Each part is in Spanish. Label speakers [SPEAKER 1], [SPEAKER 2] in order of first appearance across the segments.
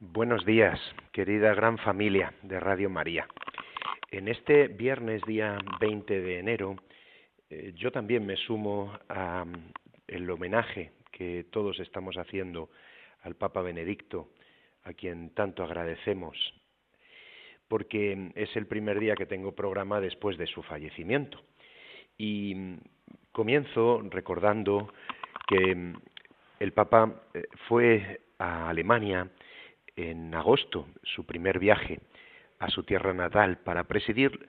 [SPEAKER 1] Buenos días, querida gran familia de Radio María. En este viernes día 20 de enero, eh, yo también me sumo al homenaje que todos estamos haciendo al Papa Benedicto, a quien tanto agradecemos, porque es el primer día que tengo programa después de su fallecimiento. Y comienzo recordando que el Papa eh, fue a Alemania en agosto su primer viaje a su tierra natal para presidir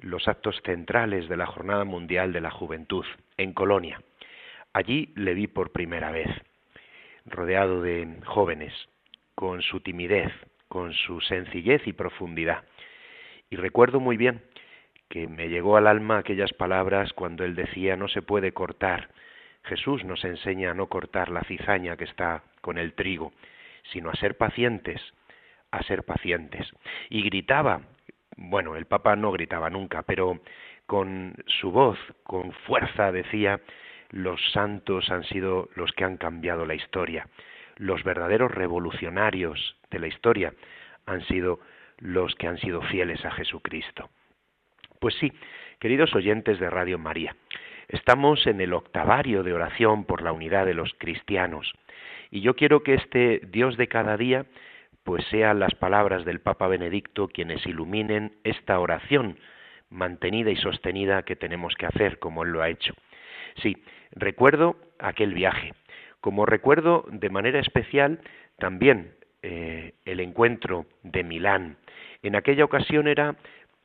[SPEAKER 1] los actos centrales de la Jornada Mundial de la Juventud en Colonia. Allí le vi por primera vez, rodeado de jóvenes, con su timidez, con su sencillez y profundidad. Y recuerdo muy bien que me llegó al alma aquellas palabras cuando él decía no se puede cortar. Jesús nos enseña a no cortar la cizaña que está con el trigo, sino a ser pacientes, a ser pacientes. Y gritaba, bueno, el Papa no gritaba nunca, pero con su voz, con fuerza decía, los santos han sido los que han cambiado la historia, los verdaderos revolucionarios de la historia han sido los que han sido fieles a Jesucristo. Pues sí, queridos oyentes de Radio María, estamos en el octavario de oración por la unidad de los cristianos y yo quiero que este Dios de cada día pues sean las palabras del Papa Benedicto quienes iluminen esta oración mantenida y sostenida que tenemos que hacer como él lo ha hecho. Sí, recuerdo aquel viaje, como recuerdo de manera especial también eh, el encuentro de Milán. En aquella ocasión era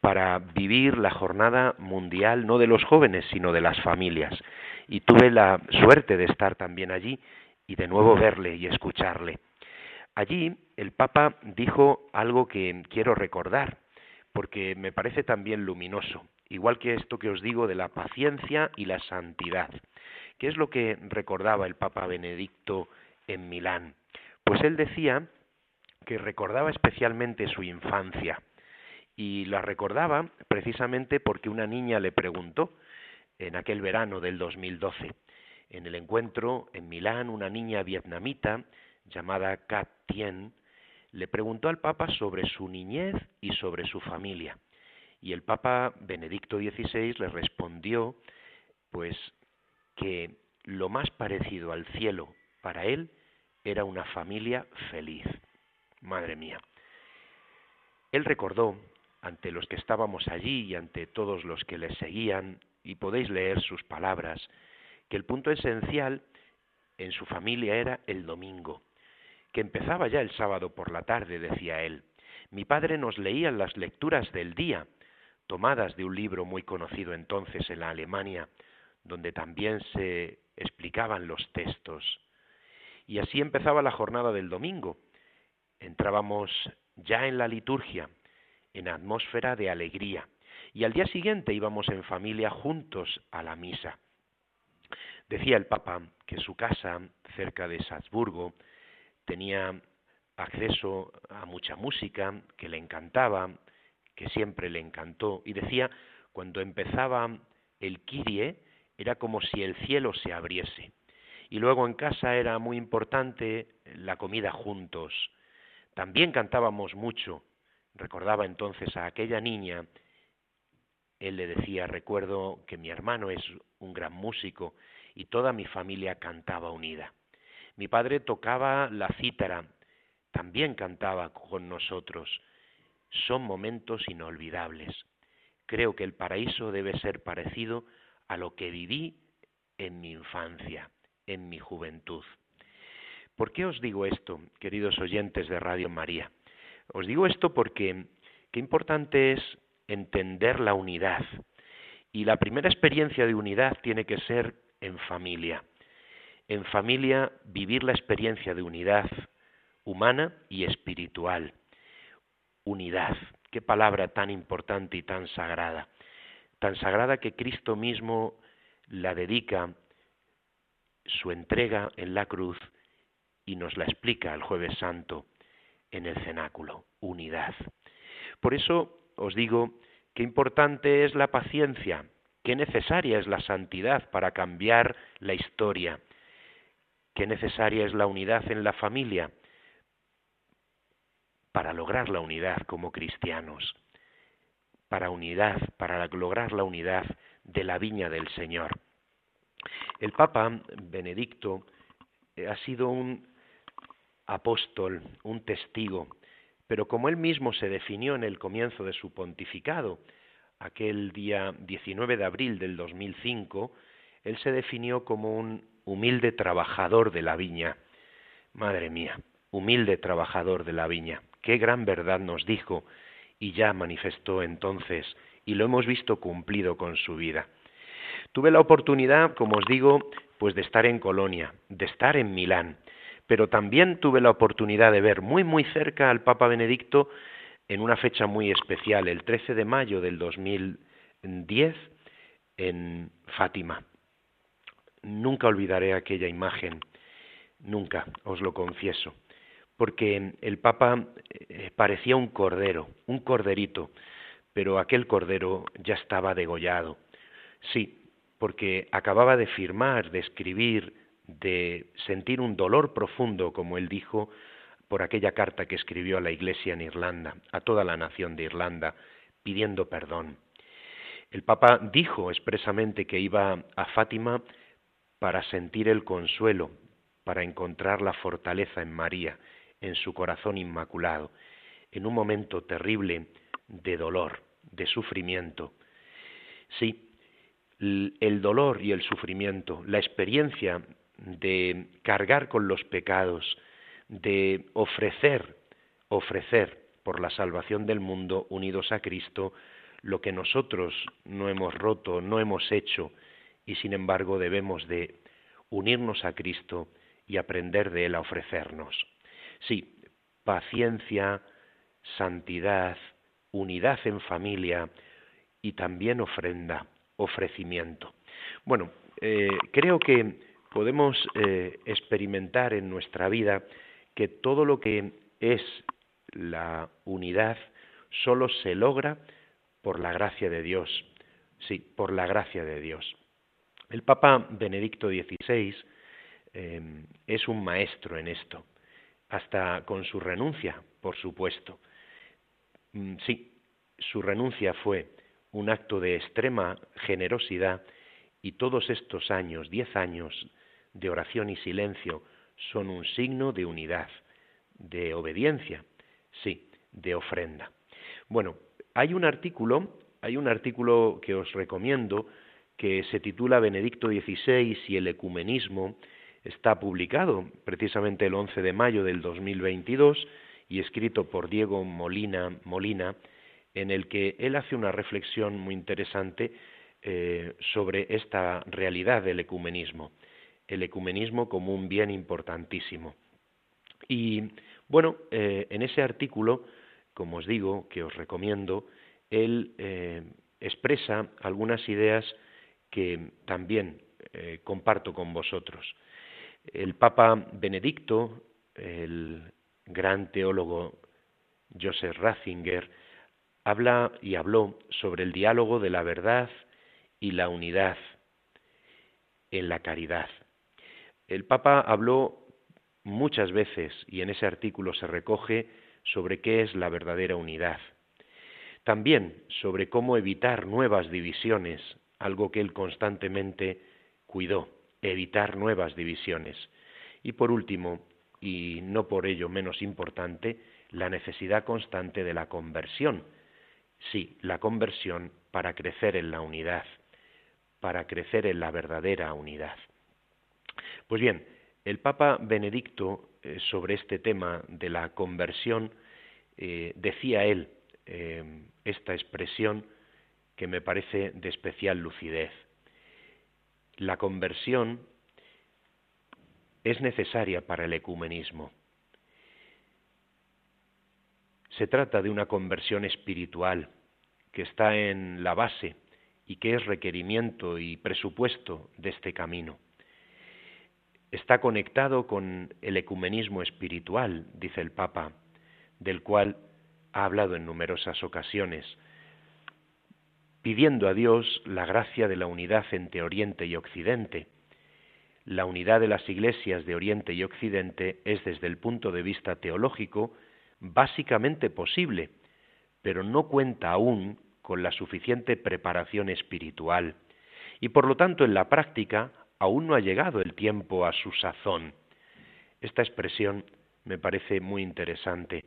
[SPEAKER 1] para vivir la jornada mundial no de los jóvenes, sino de las familias. Y tuve la suerte de estar también allí y de nuevo verle y escucharle. Allí el Papa dijo algo que quiero recordar, porque me parece también luminoso, igual que esto que os digo de la paciencia y la santidad. ¿Qué es lo que recordaba el Papa Benedicto en Milán? Pues él decía que recordaba especialmente su infancia y la recordaba precisamente porque una niña le preguntó en aquel verano del 2012 en el encuentro en Milán, una niña vietnamita llamada Kat Tien le preguntó al Papa sobre su niñez y sobre su familia. Y el Papa Benedicto XVI le respondió, pues, que lo más parecido al cielo para él era una familia feliz. Madre mía. Él recordó, ante los que estábamos allí y ante todos los que le seguían, y podéis leer sus palabras, que el punto esencial en su familia era el domingo, que empezaba ya el sábado por la tarde, decía él. Mi padre nos leía las lecturas del día, tomadas de un libro muy conocido entonces en la Alemania, donde también se explicaban los textos. Y así empezaba la jornada del domingo. Entrábamos ya en la liturgia, en atmósfera de alegría, y al día siguiente íbamos en familia juntos a la misa. Decía el Papa que su casa, cerca de Salzburgo, tenía acceso a mucha música, que le encantaba, que siempre le encantó, y decía, cuando empezaba el Kirie, era como si el cielo se abriese. Y luego en casa era muy importante la comida juntos. También cantábamos mucho. Recordaba entonces a aquella niña. Él le decía, recuerdo que mi hermano es un gran músico y toda mi familia cantaba unida. Mi padre tocaba la cítara, también cantaba con nosotros. Son momentos inolvidables. Creo que el paraíso debe ser parecido a lo que viví en mi infancia, en mi juventud. ¿Por qué os digo esto, queridos oyentes de Radio María? Os digo esto porque qué importante es entender la unidad. Y la primera experiencia de unidad tiene que ser en familia. En familia vivir la experiencia de unidad humana y espiritual. unidad. Qué palabra tan importante y tan sagrada. Tan sagrada que Cristo mismo la dedica su entrega en la cruz y nos la explica el jueves santo en el cenáculo, unidad. Por eso os digo qué importante es la paciencia, qué necesaria es la santidad para cambiar la historia, qué necesaria es la unidad en la familia para lograr la unidad como cristianos, para unidad, para lograr la unidad de la viña del Señor. El Papa Benedicto eh, ha sido un apóstol, un testigo, pero como él mismo se definió en el comienzo de su pontificado, aquel día 19 de abril del 2005, él se definió como un humilde trabajador de la viña. Madre mía, humilde trabajador de la viña. Qué gran verdad nos dijo y ya manifestó entonces, y lo hemos visto cumplido con su vida. Tuve la oportunidad, como os digo, pues de estar en Colonia, de estar en Milán, pero también tuve la oportunidad de ver muy muy cerca al Papa Benedicto en una fecha muy especial, el 13 de mayo del 2010, en Fátima. Nunca olvidaré aquella imagen, nunca, os lo confieso, porque el Papa eh, parecía un cordero, un corderito, pero aquel cordero ya estaba degollado. Sí, porque acababa de firmar, de escribir, de sentir un dolor profundo, como él dijo, por aquella carta que escribió a la Iglesia en Irlanda, a toda la nación de Irlanda, pidiendo perdón. El Papa dijo expresamente que iba a Fátima para sentir el consuelo, para encontrar la fortaleza en María, en su corazón inmaculado, en un momento terrible de dolor, de sufrimiento. Sí, el dolor y el sufrimiento, la experiencia de cargar con los pecados, de ofrecer, ofrecer por la salvación del mundo unidos a Cristo lo que nosotros no hemos roto, no hemos hecho y sin embargo debemos de unirnos a Cristo y aprender de Él a ofrecernos. Sí, paciencia, santidad, unidad en familia y también ofrenda, ofrecimiento. Bueno, eh, creo que podemos eh, experimentar en nuestra vida que todo lo que es la unidad solo se logra por la gracia de Dios. Sí, por la gracia de Dios. El Papa Benedicto XVI eh, es un maestro en esto, hasta con su renuncia, por supuesto. Mm, sí, su renuncia fue un acto de extrema generosidad y todos estos años, diez años de oración y silencio son un signo de unidad, de obediencia, sí, de ofrenda. Bueno, hay un artículo, hay un artículo que os recomiendo que se titula Benedicto XVI y el ecumenismo, está publicado precisamente el 11 de mayo del 2022 y escrito por Diego Molina, Molina en el que él hace una reflexión muy interesante eh, sobre esta realidad del ecumenismo el ecumenismo como un bien importantísimo. Y bueno, eh, en ese artículo, como os digo, que os recomiendo, él eh, expresa algunas ideas que también eh, comparto con vosotros. El Papa Benedicto, el gran teólogo Joseph Ratzinger, habla y habló sobre el diálogo de la verdad y la unidad en la caridad. El Papa habló muchas veces, y en ese artículo se recoge, sobre qué es la verdadera unidad. También sobre cómo evitar nuevas divisiones, algo que él constantemente cuidó, evitar nuevas divisiones. Y por último, y no por ello menos importante, la necesidad constante de la conversión. Sí, la conversión para crecer en la unidad, para crecer en la verdadera unidad. Pues bien, el Papa Benedicto eh, sobre este tema de la conversión eh, decía él eh, esta expresión que me parece de especial lucidez. La conversión es necesaria para el ecumenismo. Se trata de una conversión espiritual que está en la base y que es requerimiento y presupuesto de este camino. Está conectado con el ecumenismo espiritual, dice el Papa, del cual ha hablado en numerosas ocasiones, pidiendo a Dios la gracia de la unidad entre Oriente y Occidente. La unidad de las iglesias de Oriente y Occidente es desde el punto de vista teológico básicamente posible, pero no cuenta aún con la suficiente preparación espiritual y por lo tanto en la práctica aún no ha llegado el tiempo a su sazón. Esta expresión me parece muy interesante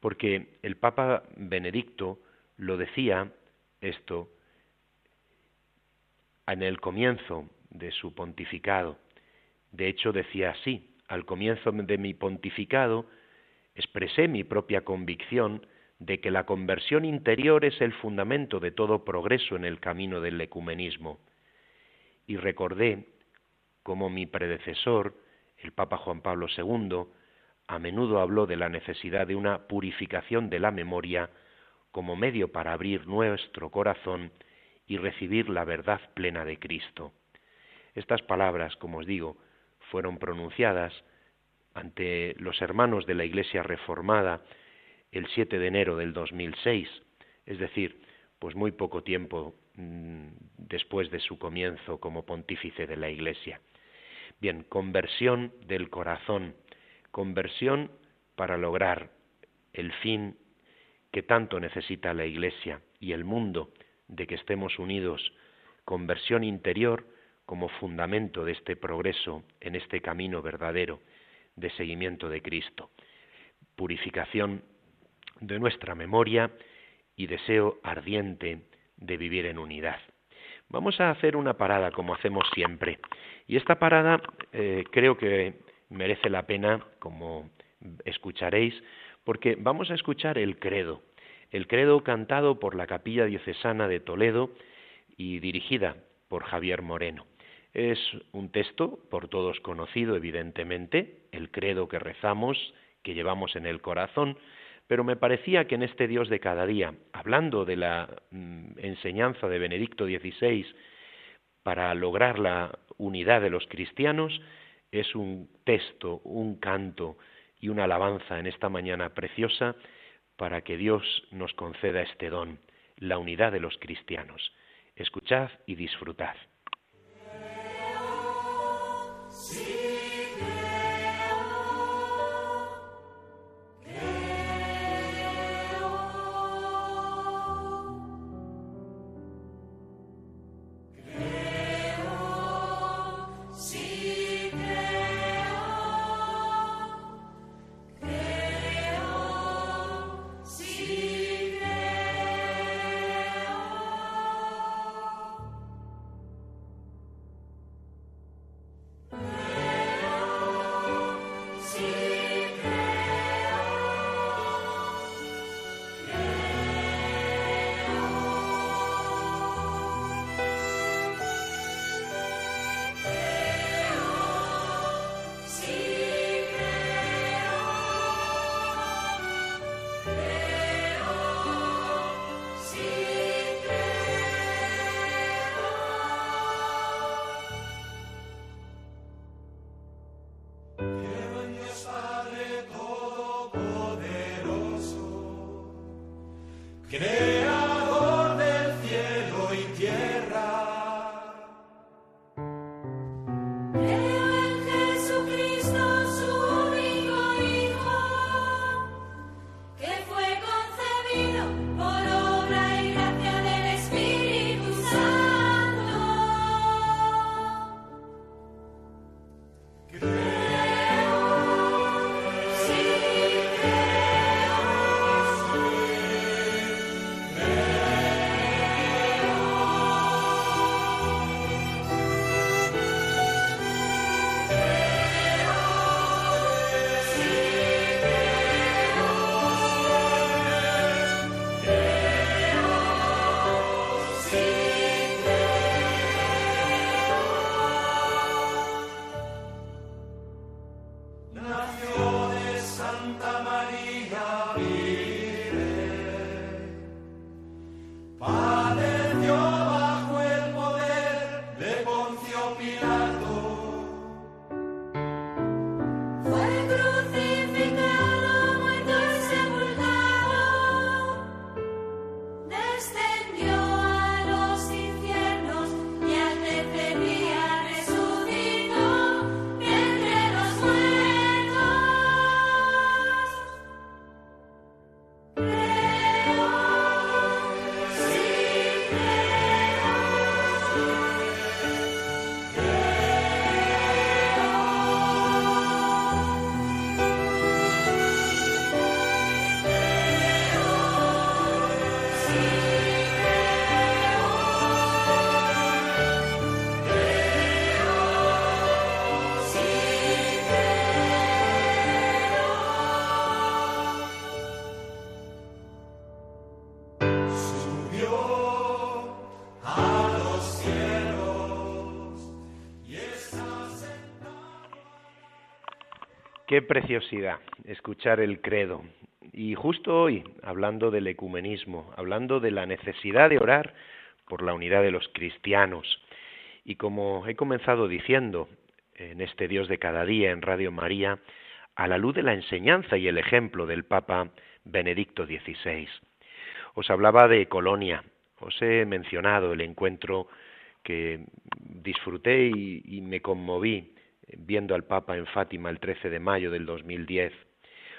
[SPEAKER 1] porque el Papa Benedicto lo decía esto en el comienzo de su pontificado. De hecho decía así, al comienzo de mi pontificado expresé mi propia convicción de que la conversión interior es el fundamento de todo progreso en el camino del ecumenismo. Y recordé cómo mi predecesor, el Papa Juan Pablo II, a menudo habló de la necesidad de una purificación de la memoria como medio para abrir nuestro corazón y recibir la verdad plena de Cristo. Estas palabras, como os digo, fueron pronunciadas ante los hermanos de la Iglesia Reformada el 7 de enero del 2006, es decir, pues muy poco tiempo mm, después de su comienzo como pontífice de la Iglesia. Bien, conversión del corazón, conversión para lograr el fin que tanto necesita la Iglesia y el mundo de que estemos unidos, conversión interior como fundamento de este progreso en este camino verdadero de seguimiento de Cristo, purificación de nuestra memoria y deseo ardiente de vivir en unidad. Vamos a hacer una parada como hacemos siempre. Y esta parada eh, creo que merece la pena, como escucharéis, porque vamos a escuchar el credo, el credo cantado por la Capilla Diocesana de Toledo y dirigida por Javier Moreno. Es un texto por todos conocido, evidentemente, el credo que rezamos, que llevamos en el corazón, pero me parecía que en este Dios de cada día, hablando de la mm, enseñanza de Benedicto XVI para lograr la unidad de los cristianos, es un texto, un canto y una alabanza en esta mañana preciosa para que Dios nos conceda este don, la unidad de los cristianos. Escuchad y disfrutad. Qué preciosidad escuchar el credo. Y justo hoy, hablando del ecumenismo, hablando de la necesidad de orar por la unidad de los cristianos. Y como he comenzado diciendo en este Dios de cada día en Radio María, a la luz de la enseñanza y el ejemplo del Papa Benedicto XVI. Os hablaba de Colonia, os he mencionado el encuentro que disfruté y, me conmoví viendo al Papa en Fátima el 13 de mayo del 2010.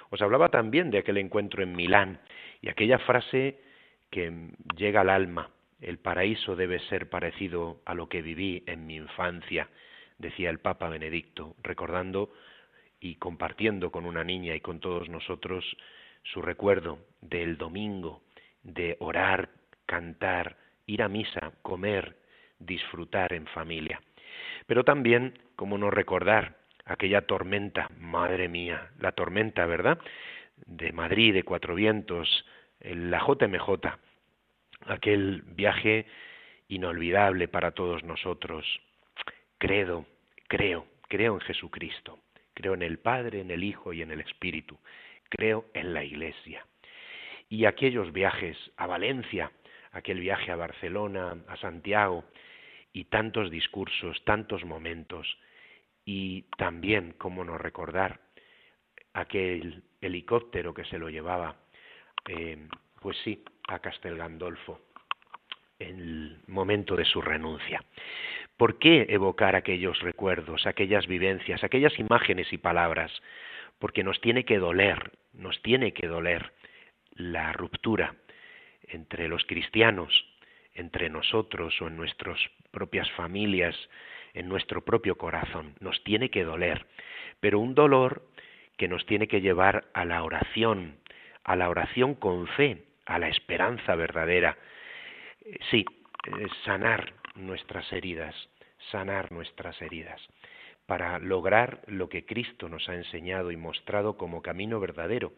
[SPEAKER 1] Os hablaba también de aquel encuentro en Milán y aquella frase que llega al alma, el paraíso debe ser parecido a lo que viví en mi infancia, decía el Papa Benedicto, recordando y compartiendo con una niña y con todos nosotros su recuerdo del domingo, de orar, cantar, ir a misa, comer, disfrutar en familia. Pero también, como no recordar aquella tormenta, madre mía, la tormenta, ¿verdad? De Madrid, de Cuatro Vientos, la JMJ, aquel viaje inolvidable para todos nosotros. Credo, creo, creo en Jesucristo, creo en el Padre, en el Hijo y en el Espíritu, creo en la Iglesia. Y aquellos viajes a Valencia, aquel viaje a Barcelona, a Santiago, y tantos discursos, tantos momentos, y también, cómo no recordar, aquel helicóptero que se lo llevaba, eh, pues sí, a Castel Gandolfo, en el momento de su renuncia. ¿Por qué evocar aquellos recuerdos, aquellas vivencias, aquellas imágenes y palabras? Porque nos tiene que doler, nos tiene que doler la ruptura entre los cristianos entre nosotros o en nuestras propias familias, en nuestro propio corazón. Nos tiene que doler, pero un dolor que nos tiene que llevar a la oración, a la oración con fe, a la esperanza verdadera. Sí, sanar nuestras heridas, sanar nuestras heridas, para lograr lo que Cristo nos ha enseñado y mostrado como camino verdadero,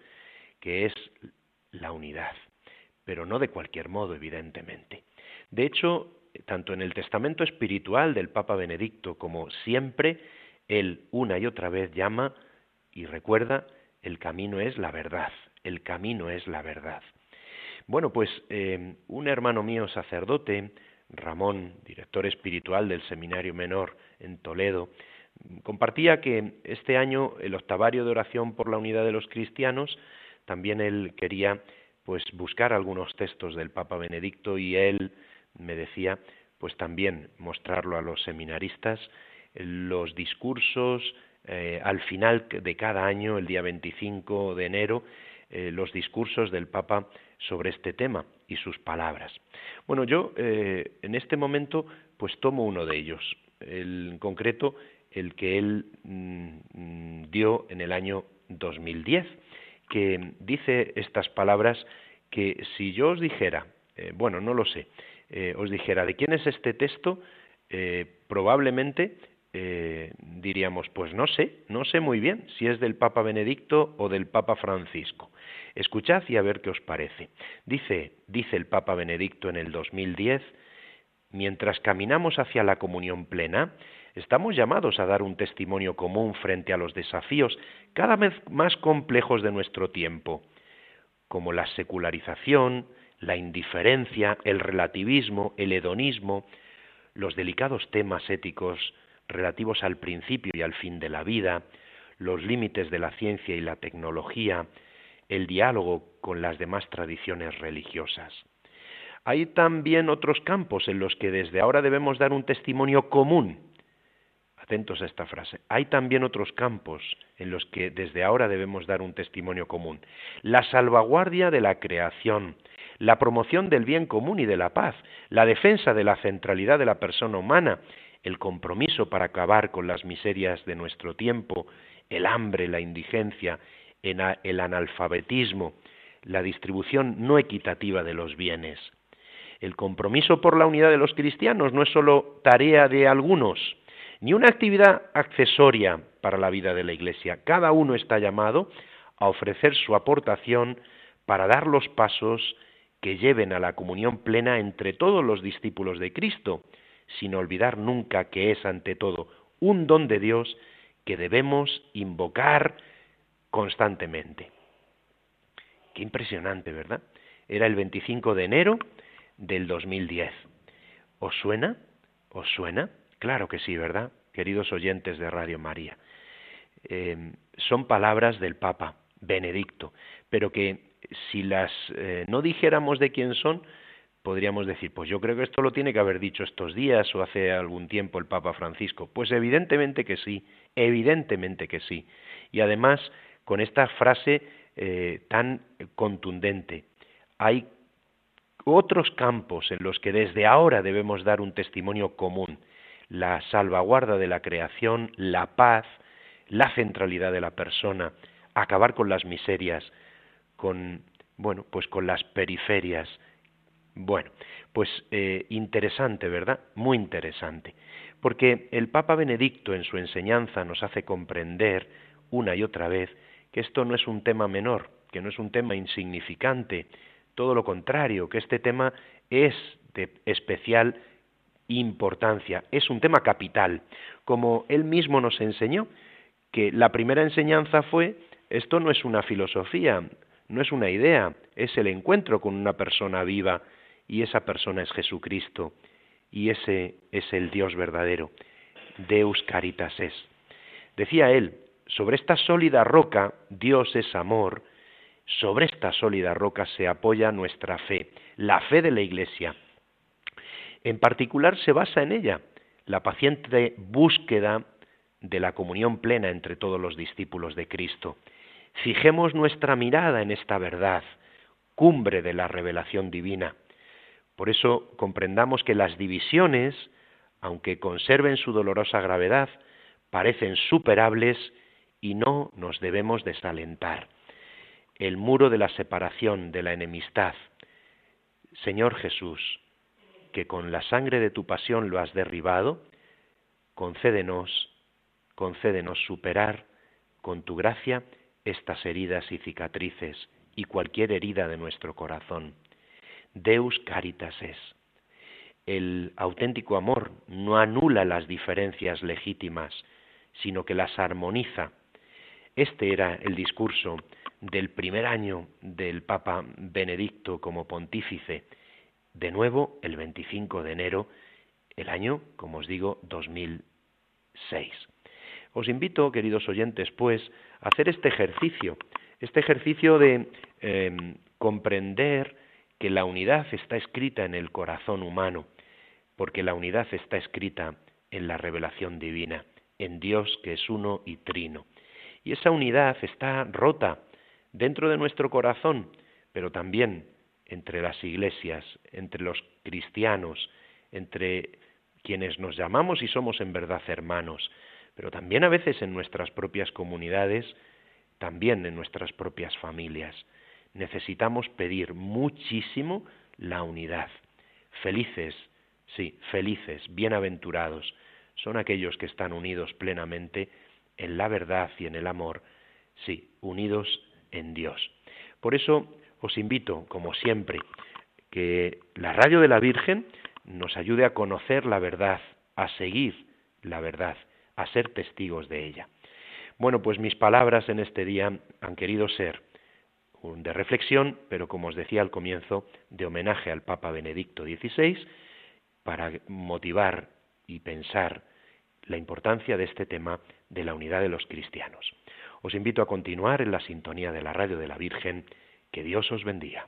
[SPEAKER 1] que es la unidad, pero no de cualquier modo, evidentemente. De hecho, tanto en el testamento espiritual del Papa Benedicto como siempre, él una y otra vez llama y recuerda, el camino es la verdad, el camino es la verdad. Bueno, pues eh, un hermano mío sacerdote, Ramón, director espiritual del Seminario Menor en Toledo, compartía que este año el octavario de oración por la unidad de los cristianos, también él quería pues buscar algunos textos del Papa Benedicto y él me decía, pues también mostrarlo a los seminaristas, los discursos eh, al final de cada año, el día 25 de enero, eh, los discursos del Papa sobre este tema y sus palabras. Bueno, yo eh, en este momento pues tomo uno de ellos, en concreto el que él mm, dio en el año 2010, que dice estas palabras que si yo os dijera, bueno, no lo sé, eh, os dijera, ¿de quién es este texto? Eh, probablemente eh, diríamos, pues no sé, no sé muy bien si es del Papa Benedicto o del Papa Francisco. Escuchad y a ver qué os parece. Dice, dice el Papa Benedicto en el 2010, mientras caminamos hacia la comunión plena, estamos llamados a dar un testimonio común frente a los desafíos cada vez más complejos de nuestro tiempo, como la secularización, la indiferencia, el relativismo, el hedonismo, los delicados temas éticos relativos al principio y al fin de la vida, los límites de la ciencia y la tecnología, el diálogo con las demás tradiciones religiosas. Hay también otros campos en los que desde ahora debemos dar un testimonio común. Atentos a esta frase. Hay también otros campos en los que desde ahora debemos dar un testimonio común. La salvaguardia de la creación, la promoción del bien común y de la paz, la defensa de la centralidad de la persona humana, el compromiso para acabar con las miserias de nuestro tiempo, el hambre, la indigencia, el analfabetismo, la distribución no equitativa de los bienes. El compromiso por la unidad de los cristianos no es solo tarea de algunos, ni una actividad accesoria para la vida de la Iglesia. Cada uno está llamado a ofrecer su aportación para dar los pasos que lleven a la comunión plena entre todos los discípulos de Cristo, sin olvidar nunca que es ante todo un don de Dios que debemos invocar constantemente. Qué impresionante, ¿verdad? Era el 25 de enero del 2010. ¿Os suena? ¿Os suena? Claro que sí, ¿verdad? Queridos oyentes de Radio María. Eh, son palabras del Papa Benedicto, pero que si las eh, no dijéramos de quién son, podríamos decir, pues yo creo que esto lo tiene que haber dicho estos días o hace algún tiempo el Papa Francisco. Pues evidentemente que sí, evidentemente que sí. Y además, con esta frase eh, tan contundente, hay otros campos en los que desde ahora debemos dar un testimonio común. La salvaguarda de la creación, la paz, la centralidad de la persona, acabar con las miserias, con bueno, pues con las periferias. Bueno, pues eh, interesante, ¿verdad? Muy interesante. Porque el Papa Benedicto en su enseñanza nos hace comprender una y otra vez que esto no es un tema menor, que no es un tema insignificante, todo lo contrario, que este tema es de especial importancia, es un tema capital, como él mismo nos enseñó, que la primera enseñanza fue, esto no es una filosofía, no es una idea, es el encuentro con una persona viva y esa persona es Jesucristo y ese es el Dios verdadero. Deus caritas es. Decía él, sobre esta sólida roca, Dios es amor, sobre esta sólida roca se apoya nuestra fe, la fe de la Iglesia. En particular se basa en ella la paciente búsqueda de la comunión plena entre todos los discípulos de Cristo. Fijemos nuestra mirada en esta verdad, cumbre de la revelación divina. Por eso comprendamos que las divisiones, aunque conserven su dolorosa gravedad, parecen superables y no nos debemos desalentar. El muro de la separación, de la enemistad. Señor Jesús, que con la sangre de tu pasión lo has derribado, concédenos, concédenos superar con tu gracia estas heridas y cicatrices y cualquier herida de nuestro corazón. Deus caritas es. El auténtico amor no anula las diferencias legítimas, sino que las armoniza. Este era el discurso del primer año del Papa Benedicto como pontífice, de nuevo el 25 de enero, el año, como os digo, 2006. Os invito, queridos oyentes, pues, hacer este ejercicio, este ejercicio de em, comprender que la unidad está escrita en el corazón humano, porque la unidad está escrita en la revelación divina, en Dios que es uno y trino. Y esa unidad está rota dentro de nuestro corazón, pero también entre las iglesias, entre los cristianos, entre quienes nos llamamos y somos en verdad hermanos pero también a veces en nuestras propias comunidades, también en nuestras propias familias. Necesitamos pedir muchísimo la unidad. Felices, sí, felices, bienaventurados, son aquellos que están unidos plenamente en la verdad y en el amor, sí, unidos en Dios. Por eso os invito, como siempre, que la radio de la Virgen nos ayude a conocer la verdad, a seguir la verdad a ser testigos de ella. Bueno, pues mis palabras en este día han querido ser de reflexión, pero como os decía al comienzo, de homenaje al Papa Benedicto XVI, para motivar y pensar la importancia de este tema de la unidad de los cristianos. Os invito a continuar en la sintonía de la radio de la Virgen. Que Dios os bendiga.